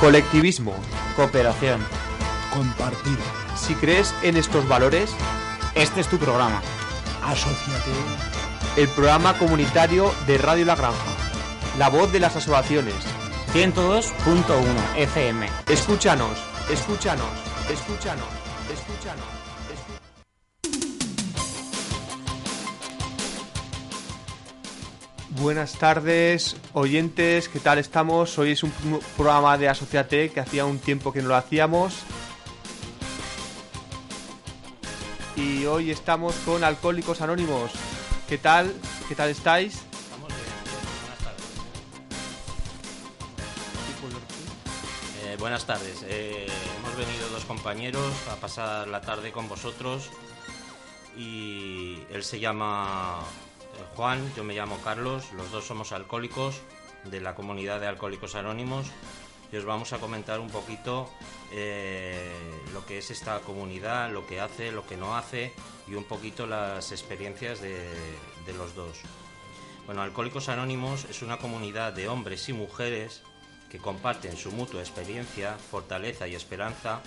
Colectivismo. Cooperación. Compartir. Si crees en estos valores, Este es tu programa. Asociate. el programa comunitario de Radio La Granja. La voz de las asociaciones. 102.1 FM. Escúchanos, escúchanos, escúchanos, Buenas tardes, oyentes, ¿qué tal estamos? Hoy es un pro- programa de Asociate que hacía un tiempo que no lo hacíamos. Y hoy estamos con Alcohólicos Anónimos. ¿Qué tal? ¿Qué tal estáis? Eh, buenas tardes. Eh, hemos venido dos compañeros a pasar la tarde con vosotros y él se llama Juan, yo me llamo Carlos, los dos somos alcohólicos de la comunidad de Alcohólicos Anónimos y os vamos a comentar un poquito eh, lo que es esta comunidad, lo que hace, lo que no hace y un poquito las experiencias de, de los dos. Bueno, Alcohólicos Anónimos es una comunidad de hombres y mujeres que comparten su mutua experiencia, fortaleza y esperanza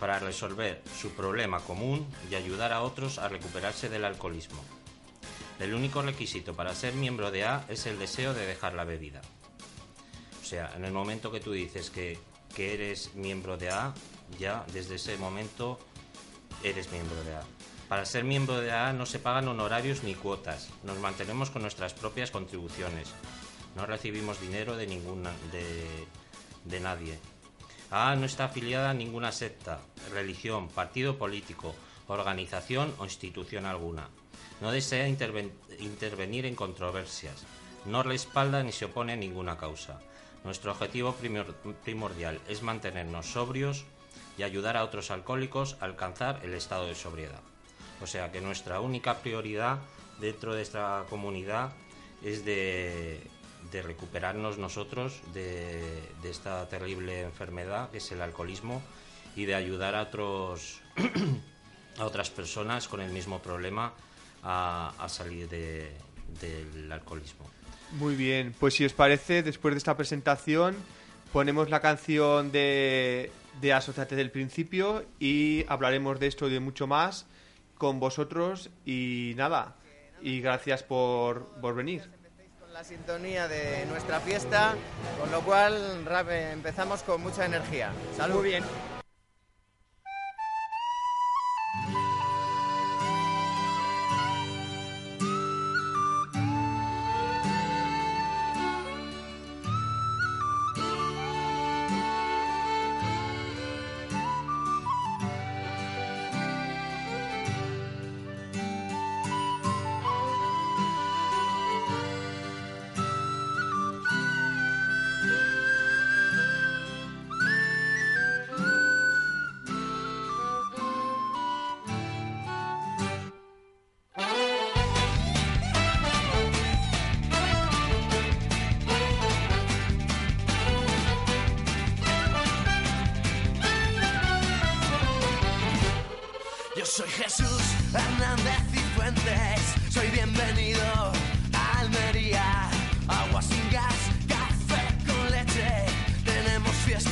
para resolver su problema común y ayudar a otros a recuperarse del alcoholismo. El único requisito para ser miembro de A es el deseo de dejar la bebida. O sea, en el momento que tú dices que, eres miembro de A, ya desde ese momento eres miembro de A. Para ser miembro de A no se pagan honorarios ni cuotas, nos mantenemos con nuestras propias contribuciones, no recibimos dinero de ninguna de nadie. A no está afiliada a ninguna secta, religión, partido político, organización o institución alguna. No desea interven- intervenir en controversias. No respalda ni se opone a ninguna causa. Nuestro objetivo primor- primordial es mantenernos sobrios y ayudar a otros alcohólicos a alcanzar el estado de sobriedad. O sea que nuestra única prioridad dentro de esta comunidad es de, de recuperarnos nosotros de, de esta terrible enfermedad que es el alcoholismo y de ayudar a otros a otras personas con el mismo problema a, a salir de- del alcoholismo. Muy bien, pues si os parece, después de esta presentación, ponemos la canción de, de Asociate del principio y hablaremos de esto y de mucho más con vosotros y nada, y gracias por, por venir. con la sintonía de nuestra fiesta, con lo cual empezamos con mucha energía. Salud. Muy bien.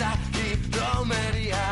Tenemos fiesta y romería. Y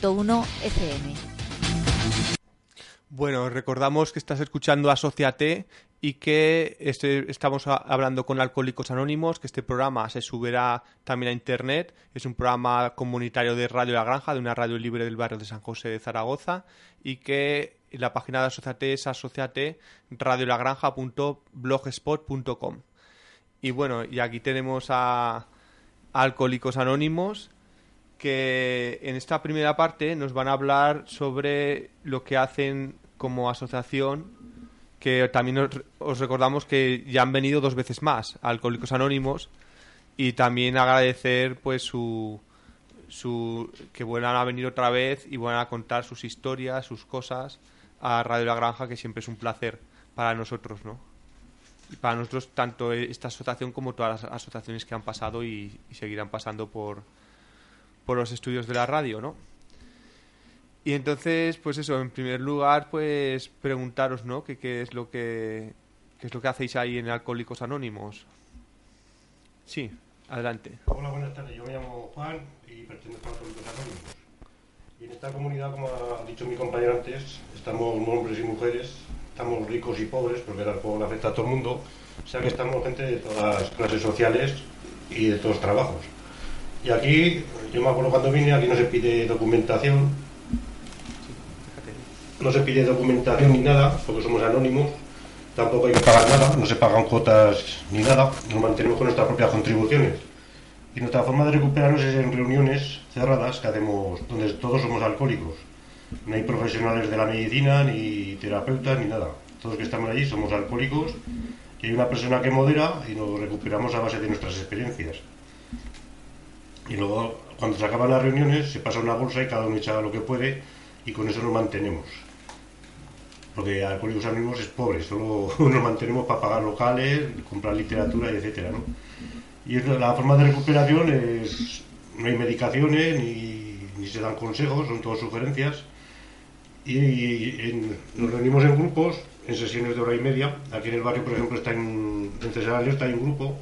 102.1 FM. Bueno, recordamos que estás escuchando Asociate y que este- estamos hablando con Alcohólicos Anónimos, que este programa se subirá también a Internet. Es un programa comunitario de Radio La Granja, de una radio libre del barrio de San José de Zaragoza, y que la página de Asociate es asociate radiolagranja.blogspot.com. Y bueno, y aquí tenemos a Alcohólicos Anónimos que en esta primera parte nos van a hablar sobre lo que hacen como asociación, que también os, os recordamos que ya han venido dos veces más Alcohólicos Anónimos y también agradecer pues su, su que vuelvan a venir otra vez y vuelvan a contar sus historias, sus cosas a Radio La Granja, que siempre es un placer para nosotros, ¿no? Y para nosotros tanto esta asociación como todas las asociaciones que han pasado y seguirán pasando por, por los estudios de la radio, ¿no? Y entonces, pues eso, en primer lugar, pues preguntaros, ¿no? ¿Qué, qué es lo que qué es lo que hacéis ahí en Alcohólicos Anónimos? Sí, adelante. Hola, buenas tardes. Yo me llamo Juan y pertenezco a Alcohólicos Anónimos. Y en esta comunidad, como ha dicho mi compañero antes, estamos hombres y mujeres, estamos ricos y pobres, porque el alcohol afecta a todo el mundo. O sea que estamos gente de todas las clases sociales y de todos trabajos. Y aquí, yo me acuerdo cuando vine, aquí no se pide documentación, no se pide documentación ni nada, porque somos anónimos, tampoco hay que pagar nada, no se pagan cuotas ni nada, nos mantenemos con nuestras propias contribuciones. Y nuestra forma de recuperarnos es en reuniones cerradas que hacemos, donde todos somos alcohólicos. No hay profesionales de la medicina, ni terapeutas, ni nada. Todos que estamos allí somos alcohólicos y hay una persona que modera y nos recuperamos a base de nuestras experiencias. Y luego, cuando se acaban las reuniones, se pasa una bolsa y cada uno echa lo que puede y con eso nos mantenemos. Porque Alcohólicos Anónimos es pobre, solo nos mantenemos para pagar locales, comprar literatura y etcétera. Y la forma de recuperación es no hay medicaciones ni, ni se dan consejos, son todas sugerencias. Y, nos reunimos en grupos, en sesiones de hora y media. Aquí en el barrio, por ejemplo, está en, en Cesar Aliosta hay un grupo,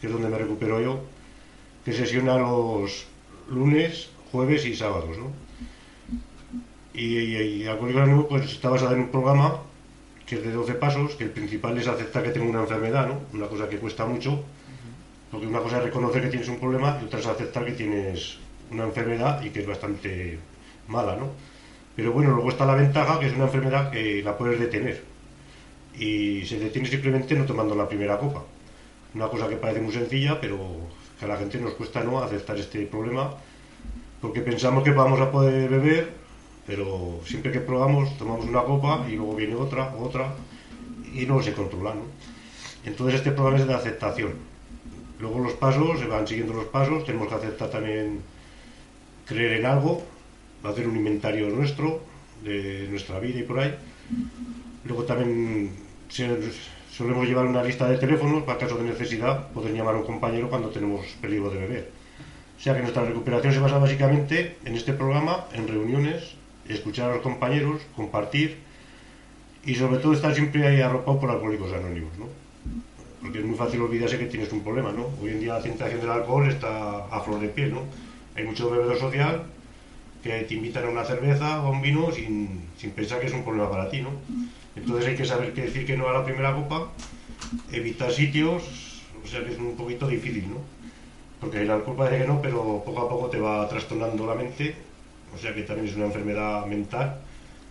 que es donde me recupero yo, que sesiona los lunes, jueves y sábados, ¿no? Y, y, y Alcohólicos pues, está basada en un programa que es de 12 pasos, que el principal es aceptar que tengo una enfermedad, ¿no? Una cosa que cuesta mucho, porque una cosa es reconocer que tienes un problema y otra es aceptar que tienes una enfermedad y que es bastante mala, ¿no? Pero bueno, luego está la ventaja que es una enfermedad que la puedes detener. Y se detiene simplemente no tomando la primera copa. Una cosa que parece muy sencilla, pero que a la gente nos cuesta no aceptar este problema, porque pensamos que vamos a poder beber, pero siempre que probamos tomamos una copa y luego viene otra, otra, y no se controla, ¿no? Entonces este programa es de aceptación. Luego los pasos, se van siguiendo los pasos, tenemos que aceptar también creer en algo, hacer un inventario nuestro, de nuestra vida y por ahí. Luego también se- solemos llevar una lista de teléfonos para caso de necesidad, poder llamar a un compañero cuando tenemos peligro de beber. O sea que nuestra recuperación se basa básicamente en este programa, en reuniones, escuchar a los compañeros, compartir y sobre todo estar siempre ahí arropado por alcohólicos anónimos, ¿no? Porque es muy fácil olvidarse que tienes un problema, ¿no? Hoy en día la tentación del alcohol está a flor de piel, ¿no? Hay mucho bebedor social que te invitan a una cerveza o a un vino sin, sin pensar que es un problema para ti, ¿no? Entonces hay que saber qué decir que no a la primera copa, evitar sitios, o sea que es un poquito difícil, ¿no? Porque el alcohol parece que no, pero poco a poco te va trastornando la mente, o sea que también es una enfermedad mental,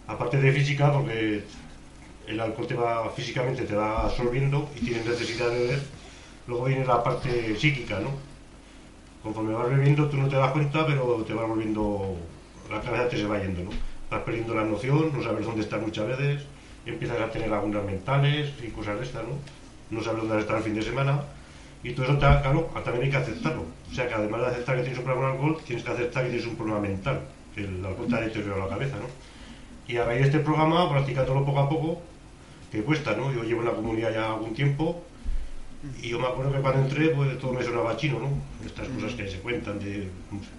aparte de física, porque el alcohol te va físicamente te va absorbiendo y tienes necesidad de beber. Luego viene la parte psíquica, ¿no? Conforme vas bebiendo tú no te das cuenta, pero te vas volviendo, la cabeza te se va yendo, ¿no? Vas perdiendo la noción, no sabes dónde estás muchas veces, empiezas a tener lagunas mentales y cosas de estas, ¿no? No sabes dónde estar el fin de semana. Y todo eso, claro, también hay que aceptarlo. O sea que además de aceptar que tienes un problema con alcohol, tienes que aceptar que tienes un problema mental, el alcohol te ha deteriorado la cabeza, ¿no? Y a raíz de este programa, practicándolo poco a poco, que cuesta, ¿no? Yo llevo en la comunidad ya algún tiempo y yo me acuerdo que cuando entré, pues todo me sonaba chino, ¿no? Estas cosas que se cuentan de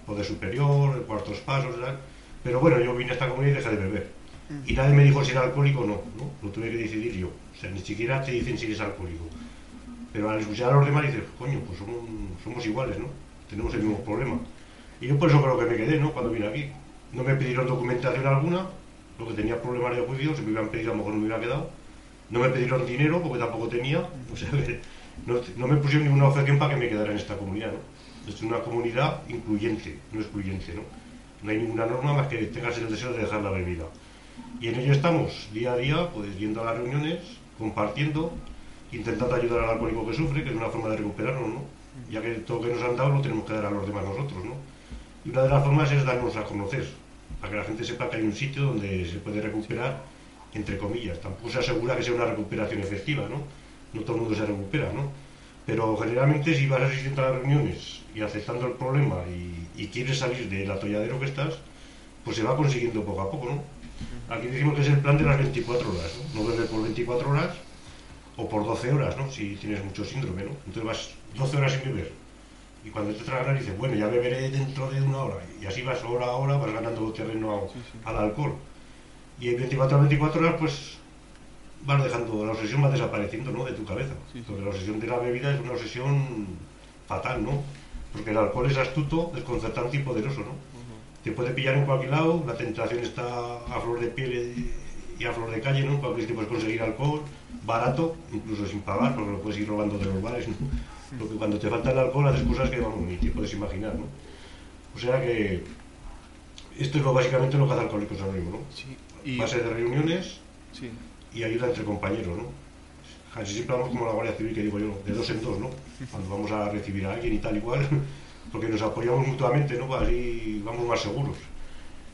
poder superior, cuartos pasos, tal. Pero bueno, yo vine a esta comunidad y dejé de beber. Y nadie me dijo si era alcohólico o no, ¿no? Lo tuve que decidir yo. O sea, ni siquiera te dicen si eres alcohólico. Pero al escuchar a los demás dices, coño, pues somos, somos iguales, ¿no? Tenemos el mismo problema. Y yo por eso creo que me quedé, ¿no? Cuando vine aquí. No me pidieron documentación alguna, lo que tenía problemas de juicio, si me hubieran pedido a lo mejor no me hubiera quedado. No me pidieron dinero porque tampoco tenía. O sea, que no, no me pusieron ninguna objeción para que me quedara en esta comunidad, ¿no? Es una comunidad incluyente, no excluyente, ¿no? No hay ninguna norma más que tengas el deseo de dejar la bebida. Y en ello estamos, día a día, pues yendo a las reuniones, compartiendo, intentando ayudar al alcohólico que sufre, que es una forma de recuperarnos, ¿no? Ya que todo lo que nos han dado lo tenemos que dar a los demás nosotros, ¿no? Y una de las formas es darnos a conocer, para que la gente sepa que hay un sitio donde se puede recuperar, entre comillas. Tampoco se asegura que sea una recuperación efectiva, ¿no? No todo el mundo se recupera, ¿no? Pero generalmente si vas asistiendo a las reuniones y aceptando el problema y, y quieres salir del atolladero que estás, pues se va consiguiendo poco a poco, ¿no? Aquí decimos que es el plan de las 24 horas, ¿no? No beber por 24 horas o por 12 horas, ¿no? Si tienes mucho síndrome, ¿no? Entonces vas 12 horas sin beber. Y cuando te tragas dices, bueno, ya beberé dentro de una hora. Y así vas hora a hora, vas ganando terreno a- al alcohol. Y en 24 a 24 horas, pues vas dejando, la obsesión va desapareciendo, ¿no? De tu cabeza. Porque la obsesión de la bebida es una obsesión fatal, ¿no? Porque el alcohol es astuto, desconcertante y poderoso, ¿no? Te puede pillar en cualquier lado, la tentación está a flor de piel y a flor de calle, ¿no? Cualquier sitio puedes conseguir alcohol, barato, incluso sin pagar, porque lo puedes ir robando de los bares, ¿no? Porque cuando te falta el alcohol haces cosas que, vamos, ni te puedes imaginar, ¿no? O sea que esto es lo, básicamente lo que hace Alcohólicos Anónimos, ¿no? y- Base de reuniones Sí. Y ayuda entre compañeros, ¿no? Casi siempre vamos como la Guardia Civil, que digo yo, de dos en dos, ¿no? Cuando vamos a recibir a alguien y tal igual, porque nos apoyamos mutuamente, ¿no? Así vamos más seguros.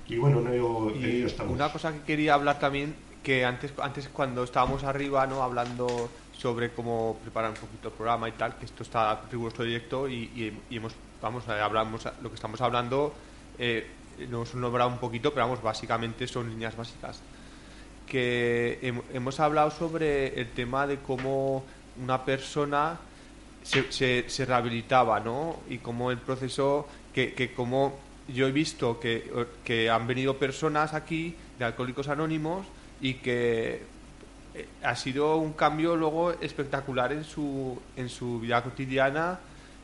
Y bueno, en ello, en Y estamos. una cosa que quería hablar también, que antes, antes cuando estábamos arriba, ¿no? Hablando sobre cómo preparar un poquito el programa y tal, que esto está vuestro directo y, y- y hemos, vamos, eh, hablamos, lo que estamos hablando, eh, lo hemos nombrado un poquito, pero vamos, básicamente son líneas básicas. Que hem- hemos hablado sobre el tema de cómo una persona se, rehabilitaba, ¿no? Y cómo el proceso, que, que como yo he visto que, que han venido personas aquí de Alcohólicos Anónimos y que eh, ha sido un cambio luego espectacular en su, en su vida cotidiana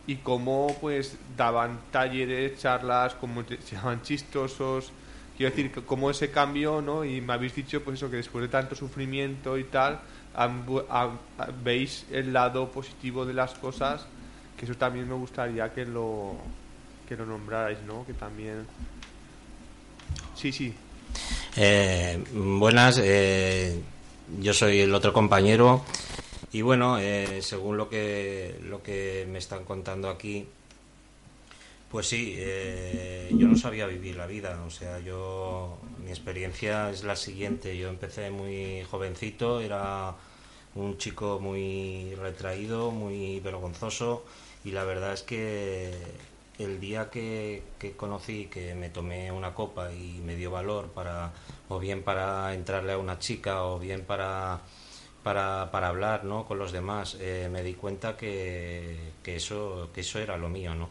y cómo pues daban talleres, charlas, como se llamaban chistosos. Quiero decir, que cómo ese cambio, ¿no? Y me habéis dicho pues eso, que después de tanto sufrimiento y tal, veis el lado positivo de las cosas, que eso también me gustaría que lo, que lo nombrarais, ¿no? Que también... Sí, sí. Eh, buenas, eh, yo soy el otro compañero y bueno, eh, según lo que lo que me están contando aquí, pues sí, eh, yo no sabía vivir la vida, o sea, yo mi experiencia es la siguiente, yo empecé muy jovencito, era un chico muy retraído, muy vergonzoso y la verdad es que el día que, que conocí que me tomé una copa y me dio valor para o bien para entrarle a una chica o bien para para, para hablar ¿no? con los demás eh, me di cuenta que, que eso que eso era lo mío no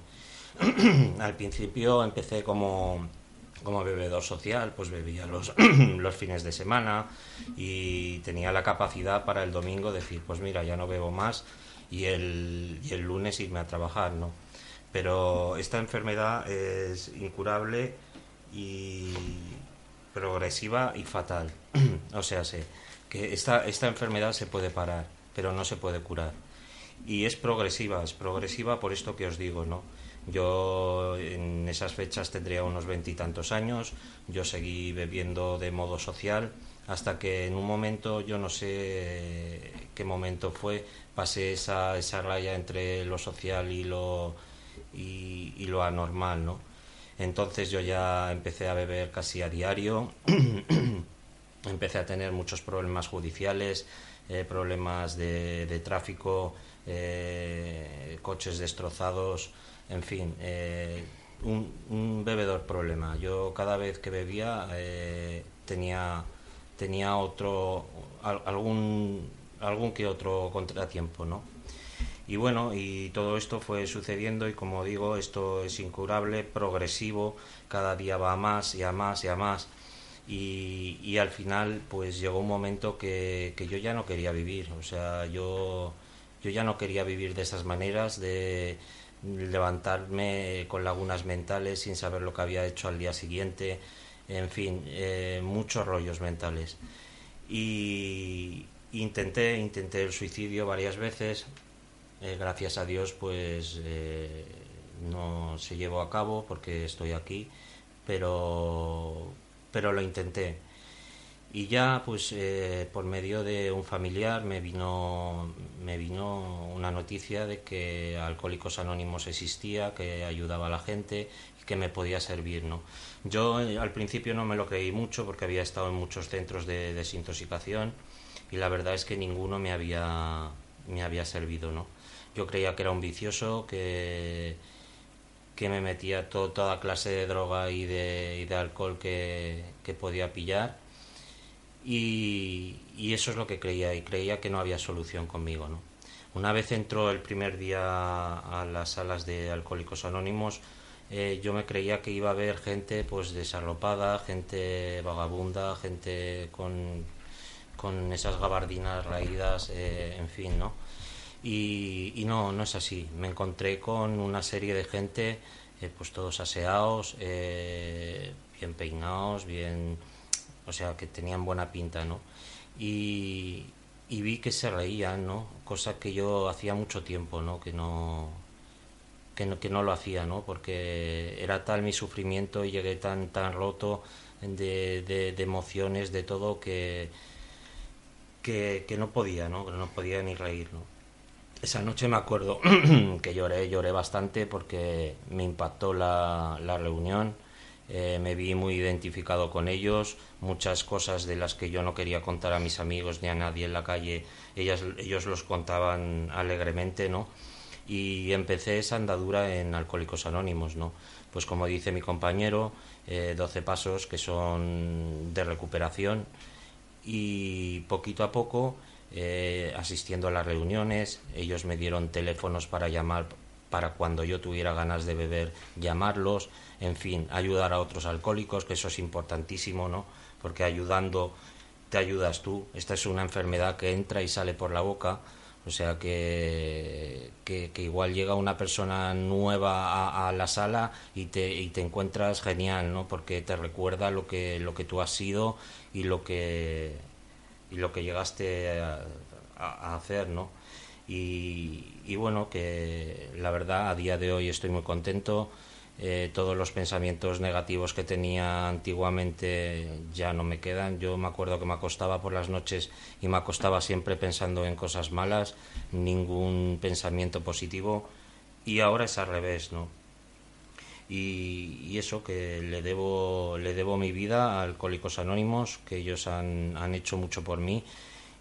al principio empecé como como bebedor social, pues bebía los, los fines de semana y tenía la capacidad para el domingo decir, pues mira, ya no bebo más y el, y el lunes irme a trabajar, ¿no? Pero esta enfermedad es incurable y progresiva y fatal. o sea, sé que esta, esta enfermedad se puede parar, pero no se puede curar. Y es progresiva, es progresiva por esto que os digo, ¿no? Yo en esas fechas tendría unos veintitantos años, yo seguí bebiendo de modo social hasta que en un momento, yo no sé qué momento fue, pasé esa, esa raya entre lo social y lo, y, lo anormal, ¿no? Entonces yo ya empecé a beber casi a diario, empecé a tener muchos problemas judiciales, eh, problemas de, de tráfico, eh, coches destrozados, en fin, eh, un, bebedor problema. Yo cada vez que bebía eh, tenía, tenía otro, al- algún, algún que otro contratiempo, ¿no? Y bueno, y todo esto fue sucediendo y como digo, esto es incurable, progresivo, cada día va a más y a más y a más. Y, y al final pues llegó un momento que, que yo ya no quería vivir, o sea, yo, yo ya no quería vivir de esas maneras, de levantarme con lagunas mentales sin saber lo que había hecho al día siguiente, en fin, eh, muchos rollos mentales. Y intenté, intenté el suicidio varias veces, eh, gracias a Dios pues eh, no se llevó a cabo porque estoy aquí, pero, pero lo intenté. Y ya pues eh, por medio de un familiar me vino, me vino una noticia de que Alcohólicos Anónimos existía, que ayudaba a la gente y que me podía servir, ¿no? Yo eh, al principio no me lo creí mucho porque había estado en muchos centros de desintoxicación y la verdad es que ninguno me había, me había servido, ¿no? Yo creía que era un vicioso, que, que me metía to- toda clase de droga y de, y de alcohol que, que podía pillar y, y eso es lo que creía y creía que no había solución conmigo, ¿no? Una vez entró el primer día a las salas de Alcohólicos Anónimos, eh, yo me creía que iba a haber gente pues desarropada, gente vagabunda, gente con, con esas gabardinas raídas, eh, en fin, ¿no? Y, y no, no es así. Me encontré con una serie de gente, eh, pues todos aseados, eh, bien peinados, bien, o sea, que tenían buena pinta, ¿no? Y, y vi que se reían, ¿no? Cosa que yo hacía mucho tiempo, ¿no? Que no, que no, que no lo hacía, ¿no? Porque era tal mi sufrimiento y llegué tan, tan roto de, de, de emociones, de todo, que, que, que no podía, ¿no? Que no podía ni reír, ¿no? Esa noche me acuerdo que lloré, lloré bastante porque me impactó la, la reunión, eh, me vi muy identificado con ellos, muchas cosas de las que yo no quería contar a mis amigos ni a nadie en la calle, ellas, ellos los contaban alegremente, ¿no? Y empecé esa andadura en Alcohólicos Anónimos, ¿no? Pues como dice mi compañero, eh, 12 pasos que son de recuperación y poquito a poco eh, asistiendo a las reuniones, ellos me dieron teléfonos para llamar para cuando yo tuviera ganas de beber, llamarlos, en fin, ayudar a otros alcohólicos, que eso es importantísimo, ¿no? Porque ayudando te ayudas tú. Esta es una enfermedad que entra y sale por la boca, o sea que, que, igual llega una persona nueva a, la sala y te, y te encuentras genial, ¿no? Porque te recuerda lo que, lo que tú has sido y lo que, y lo que llegaste a hacer, ¿no? Y, bueno, que la verdad a día de hoy estoy muy contento. Eh, todos los pensamientos negativos que tenía antiguamente ya no me quedan. Yo me acuerdo que me acostaba por las noches y me acostaba siempre pensando en cosas malas, ningún pensamiento positivo. Y ahora es al revés, ¿no? y, y eso que le debo le debo mi vida a Alcohólicos Anónimos que ellos han, han hecho mucho por mí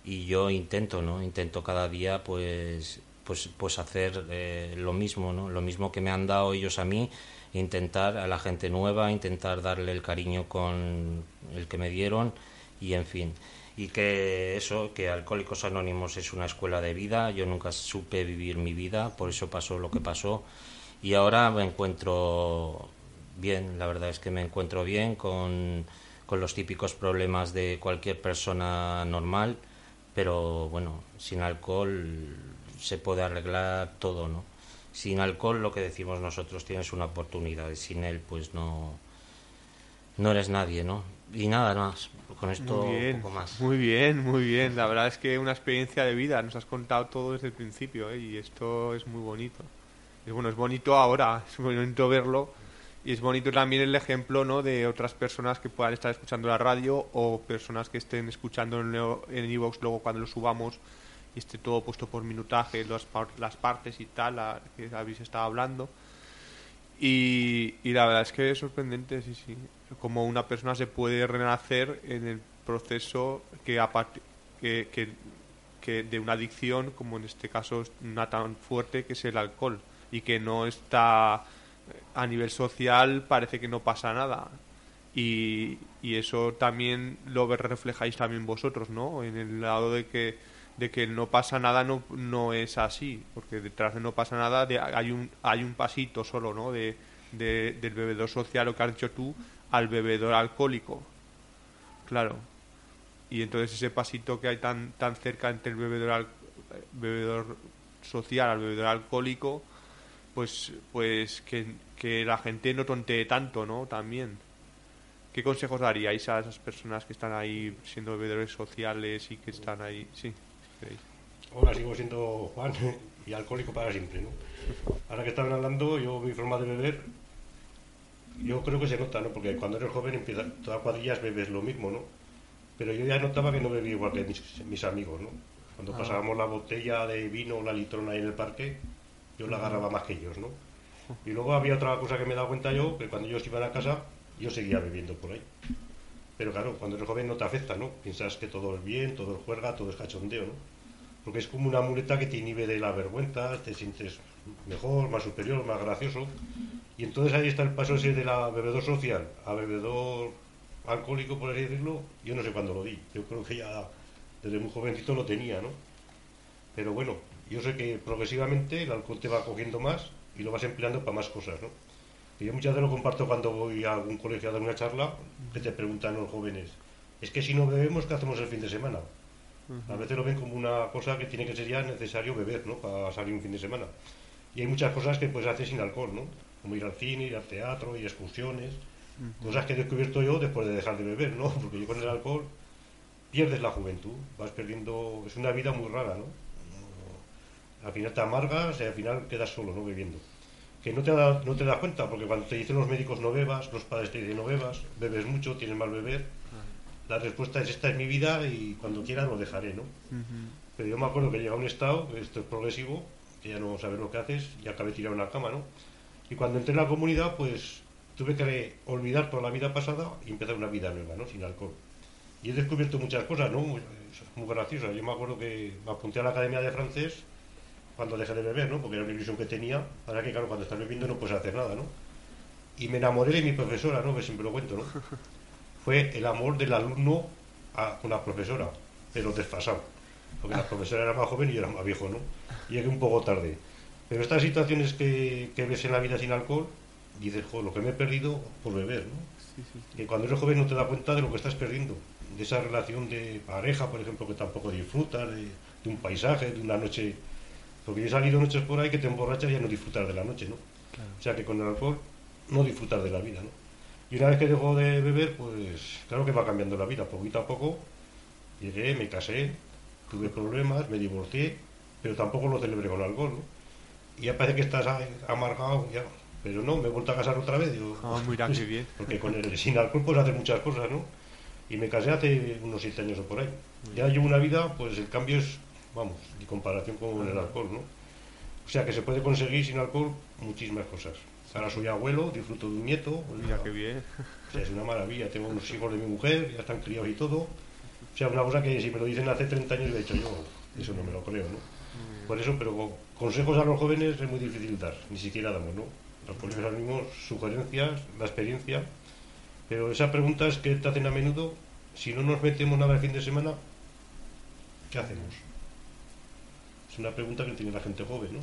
y yo intento no intento cada día pues pues pues hacer eh, lo mismo no lo mismo que me han dado ellos a mí intentar a la gente nueva intentar darle el cariño con el que me dieron y en fin. Y que eso que Alcohólicos Anónimos es una escuela de vida. Yo nunca supe vivir mi vida por eso pasó lo que pasó. Y ahora me encuentro bien, la verdad es que me encuentro bien con, con los típicos problemas de cualquier persona normal, pero bueno, sin alcohol se puede arreglar todo, ¿no? Sin alcohol, lo que decimos nosotros, tienes una oportunidad, y sin él, pues no, no eres nadie, ¿no? Y nada más, con esto muy bien, un poco más. Muy bien, muy bien. La verdad es que una experiencia de vida. Nos has contado todo desde el principio ¿eh? y esto es muy bonito. Y bueno, es bonito ahora, es bonito verlo y es bonito también el ejemplo ¿no? de otras personas que puedan estar escuchando la radio o personas que estén escuchando en Evox luego cuando lo subamos y esté todo puesto por minutaje, las, par- las partes y tal, la- que habéis estado hablando. Y, la verdad es que es sorprendente, sí, sí. Como una persona se puede renacer en el proceso que, que, que, de una adicción, como en este caso una tan fuerte que es el alcohol, y que no está a nivel social parece que no pasa nada. Y, y eso también lo reflejáis también vosotros, ¿no? En el lado de que, de que no pasa nada no, no es así, porque detrás de no pasa nada de- hay, un, hay un pasito solo, ¿no? De, de- del bebedor social, lo que has dicho tú, al bebedor alcohólico. Claro. Y entonces ese pasito que hay tan, tan cerca entre el bebedor, al- bebedor social al bebedor alcohólico, pues, pues que, que la gente no tontee tanto, ¿no? También. ¿Qué consejos daríais a esas personas que están ahí siendo bebedores sociales y que están ahí? Sí, si queréis. Ahora sigo siendo Juan y alcohólico para siempre, ¿no? Ahora que estaban hablando, yo mi forma de beber, yo creo que se nota, ¿no? Porque cuando eres joven, empieza, todas cuadrillas bebes lo mismo, ¿no? Pero yo ya notaba que no bebía igual que mis, mis amigos, ¿no? Cuando Ah. pasábamos la botella de vino o la litrona ahí en el parque, yo la agarraba más que ellos, ¿no? Y luego había otra cosa que me he dado cuenta yo, que cuando ellos iban a casa, yo seguía bebiendo por ahí. Pero claro, cuando eres joven no te afecta, ¿no? Piensas que todo es bien, todo es juerga, todo es cachondeo, ¿no? Porque es como una muleta que te inhibe de la vergüenza, te sientes mejor, más superior, más gracioso. Y entonces ahí está el paso ese de la bebedor social a bebedor alcohólico, por así decirlo. Yo no sé cuándo lo di. Yo creo que ya desde muy jovencito lo tenía, ¿no? Pero bueno, yo sé que progresivamente el alcohol te va cogiendo más y lo vas empleando para más cosas, ¿no? Y yo muchas veces lo comparto cuando voy a algún colegio a dar una charla, que te preguntan los jóvenes, es que si no bebemos, ¿qué hacemos el fin de semana? A veces lo ven como una cosa que tiene que ser ya necesario beber, ¿no? Para salir un fin de semana. Y hay muchas cosas que puedes hacer sin alcohol, ¿no? Como ir al cine, ir al teatro, ir a excursiones. Cosas que he descubierto yo después de dejar de beber, ¿no? Porque yo con el alcohol pierdes la juventud, vas perdiendo... Es una vida muy rara, ¿no? Al final te amargas y al final quedas solo, ¿no? Bebiendo. Que no te, da- no te das cuenta, porque cuando te dicen los médicos no bebas, los padres te dicen no bebas, bebes mucho, tienes mal beber, la respuesta es esta es mi vida y cuando quiera lo dejaré, ¿no? Pero yo me acuerdo que llega un estado, esto es progresivo, que ya no sabes lo que haces, y acabé tirado en la cama, ¿no? Y cuando entré en la comunidad, pues tuve que olvidar toda la vida pasada y empezar una vida nueva, ¿no? Sin alcohol. Y he descubierto muchas cosas, ¿no? Muy, muy graciosas. Yo me acuerdo que me apunté a la academia de francés cuando dejé de beber, ¿no? Porque era una ilusión que tenía. Ahora que, claro, cuando estás bebiendo no puedes hacer nada, ¿no? Y me enamoré de mi profesora, ¿no? Que siempre lo cuento, ¿no? Fue el amor del alumno a, la profesora, pero desfasado. Porque la profesora era más joven y yo era más viejo, ¿no? Llegué un poco tarde. Pero estas situaciones que, que ves en la vida sin alcohol, dices, jo, lo que me he perdido por beber, ¿no? Que cuando eres joven no te das cuenta de lo que estás perdiendo. De esa relación de pareja, por ejemplo, que tampoco disfrutas, de, de un paisaje, de una noche. Porque yo he salido noches por ahí que te emborrachas y ya no disfrutas de la noche, ¿no? O sea que con el alcohol no disfrutas de la vida, ¿no? Y una vez que dejo de beber, pues claro que va cambiando la vida, poquito a poco. Llegué, me casé, tuve problemas, me divorcié, pero tampoco lo celebré con alcohol, ¿no? Y ya parece que estás amargado, ya. Pero no, me he vuelto a casar otra vez. Digo, Ah, mira, qué bien. Porque con el, sin alcohol puedes hacer muchas cosas, ¿no? Y me casé hace unos siete años o por ahí. Ya llevo una vida, pues el cambio es, vamos, en comparación con el alcohol, ¿no? O sea que se puede conseguir sin alcohol muchísimas cosas. Ahora soy abuelo, disfruto de un nieto. Mira, qué bien. O sea, es una maravilla. Tengo unos hijos de mi mujer, ya están criados y todo. O sea, una cosa que si me lo dicen hace 30 años, he dicho yo, eso no me lo creo, ¿no? Por eso, pero co- consejos a los jóvenes es muy difícil dar, ni siquiera damos, ¿no? Los colegios anónimos, sugerencias, la experiencia. Pero esa pregunta es que te hacen a menudo, si no nos metemos nada el fin de semana, ¿qué hacemos? Una pregunta que tiene la gente joven, ¿no?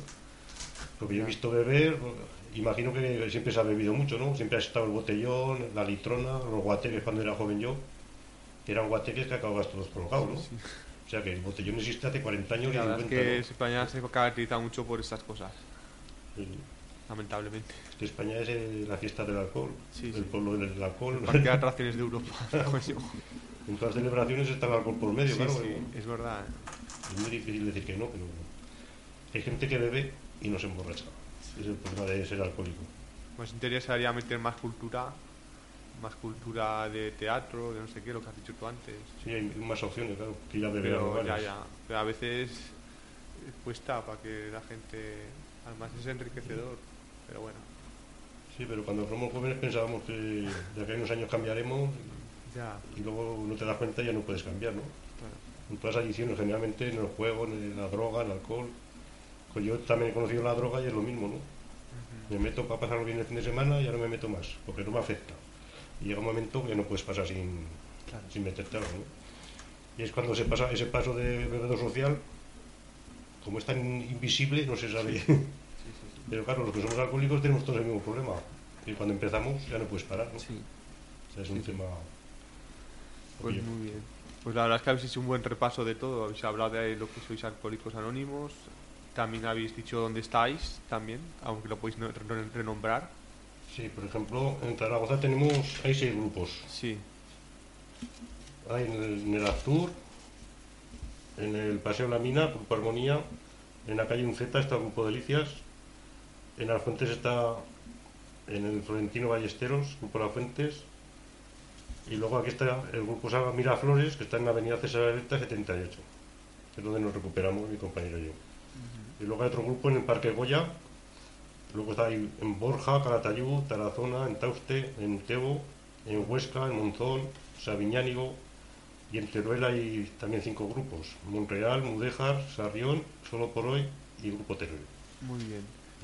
Porque yo he visto beber, imagino que siempre se ha bebido mucho, ¿no? Siempre ha estado el botellón, la litrona, los guateques cuando era joven yo, que eran guateques que acababas todos colgados, ¿no? O sea que el botellón existe hace 40 años La y verdad es 50, que ¿no? España se caracteriza mucho por estas cosas, Sí. lamentablemente. Es que España es eh, la fiesta del alcohol, Sí, el pueblo del alcohol. El parque de atracciones de Europa. En todas las celebraciones está el alcohol por medio, claro. sí, pero es verdad. Es muy difícil decir que no, pero hay gente que bebe y no se emborracha. Es el problema de ser alcohólico. Nos interesaría meter más cultura, más cultura de teatro, de no sé qué, lo que has dicho tú antes. Sí, hay más opciones, claro, que ir a beber a Pero lugares. ya, ya. Pero a veces cuesta para que la gente. Además es enriquecedor, pero bueno. Sí, pero cuando somos jóvenes pensábamos que de aquí a unos años cambiaremos Ya, y luego no te das cuenta y ya no puedes cambiar, ¿no? claro. En todas las adicciones, generalmente en el juego, en la droga, en el alcohol. Pues yo también he conocido la droga y es lo mismo, ¿no? Me meto para pasarlo bien el fin de semana y ya no me meto más, porque no me afecta. Y llega un momento que no puedes pasar sin, sin meterte algo. ¿no? Y es cuando se pasa ese paso de bebedor social, como es tan invisible, no se sabe. Pero claro, los que somos alcohólicos tenemos todos el mismo problema. Y cuando empezamos ya no puedes parar. ¿no? O sea, es un tema. Pues Oye, muy bien. Pues la verdad es que habéis hecho un buen repaso de todo. Habéis hablado de lo que sois alcohólicos anónimos. También habéis dicho dónde estáis, también, aunque lo podéis no- re- renombrar. Sí, por ejemplo, en Zaragoza tenemos, hay seis grupos. Sí. Hay en el, en el Aztur, en el Paseo La Mina, Grupo Armonía, en la calle Unceta está el Grupo Delicias, en Las Fuentes está en el Florentino Ballesteros, Grupo Las Fuentes, y luego aquí está el Grupo Saga Miraflores, que está en la Avenida César Alerta 78, que es donde nos recuperamos mi compañero y yo. Y luego hay otro grupo en el Parque Goya, luego está ahí en Borja, Calatayud, Tarazona, en Tauste, en Tebo, en Huesca, en Monzón, Sabiñánigo, y en Teruel hay también cinco grupos, Monreal, Mudéjar, Sarrión, Solo por Hoy y Grupo Teruel. Muy bien.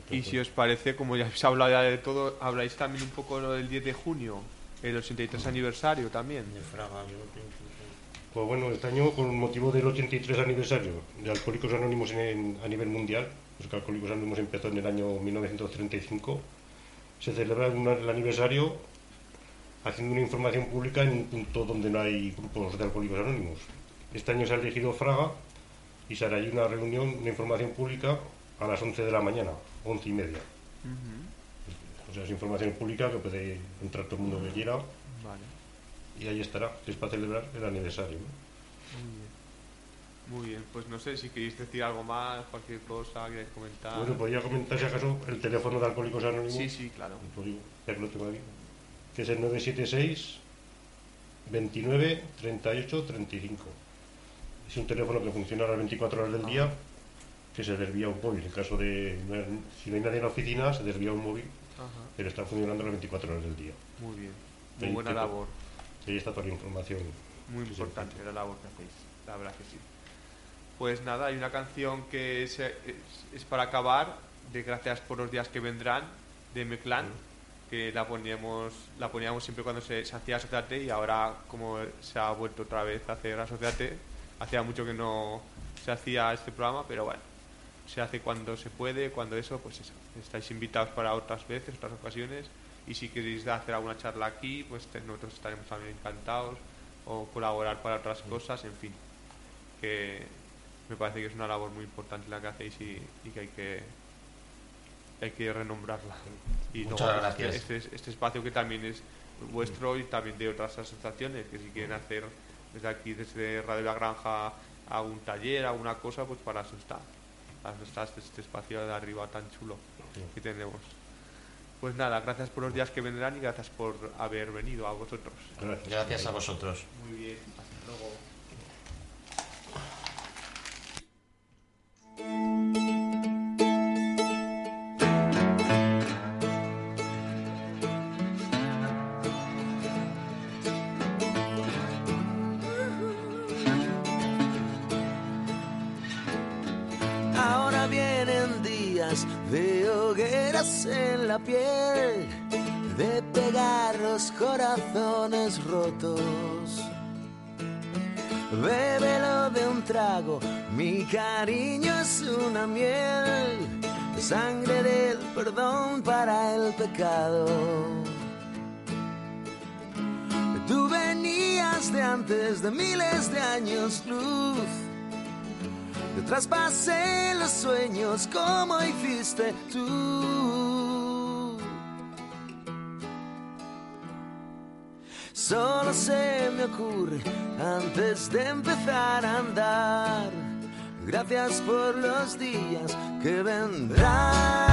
Y si os parece, como ya habéis hablado ya de todo, habláis también un poco lo del 10 de junio, el 83 aniversario también. De Fraga, yo Pues bueno, este año con motivo del 83 aniversario de Alcohólicos Anónimos en- a nivel mundial, que Alcohólicos Anónimos empezó en el año 1935, se celebra un- el aniversario haciendo una información pública en un punto donde no hay grupos de Alcohólicos Anónimos. Este año se ha elegido Fraga y se hará allí una reunión, una información pública a las 11 de la mañana, 11 y media. O sea, es información pública que puede entrar todo el mundo que quiera Vale. Y ahí estará, que es para celebrar el aniversario. ¿no? Muy bien. Muy bien, pues no sé si queréis decir algo más, cualquier cosa, queréis comentar. Bueno, podría comentar si acaso el teléfono de Alcohólicos Anónimos. Sí, sí, claro. Que lo tengo aquí. Que es el 976 29 38 35. Es un teléfono que funciona a las 24 horas del día, que se desvía un móvil. En caso de. Si no hay nadie en la oficina, se desvía un móvil, Ajá. pero está funcionando a las 24 horas del día. Muy bien. Muy buena labor. Ahí está toda la información. Muy importante la labor que hacéis, la verdad que sí. Pues nada, hay una canción que es, es, es para acabar, de Gracias por los días que vendrán, de Meclán, que la poníamos, la poníamos siempre cuando se, se hacía Asociate y ahora como se ha vuelto otra vez a hacer Asociate, hacía mucho que no se hacía este programa, pero bueno, se hace cuando se puede, cuando eso, pues eso. Estáis invitados para otras veces, otras ocasiones, y si queréis hacer alguna charla aquí, pues nosotros estaremos también encantados, o colaborar para otras cosas, en fin. Que me parece que es una labor muy importante la que hacéis y, y que hay que hay que renombrarla. Y Muchas luego, pues, gracias. Este, este- espacio que también es vuestro y también de otras asociaciones, que si quieren hacer desde aquí, desde Radio La Granja, algún taller, alguna cosa, pues para eso está este, este espacio de arriba tan chulo que tenemos. Pues nada, gracias por los días que vendrán y gracias por haber venido a vosotros. Gracias. Gracias a vosotros. Muy bien, hasta luego. En la piel, de pegar los corazones rotos. Bébelo de un trago, mi cariño es una miel, sangre del perdón para el pecado. Tú venías de antes de miles de años luz. Traspasé los sueños como hiciste tú. Solo se me ocurre antes de empezar a andar. Gracias por los días que vendrán.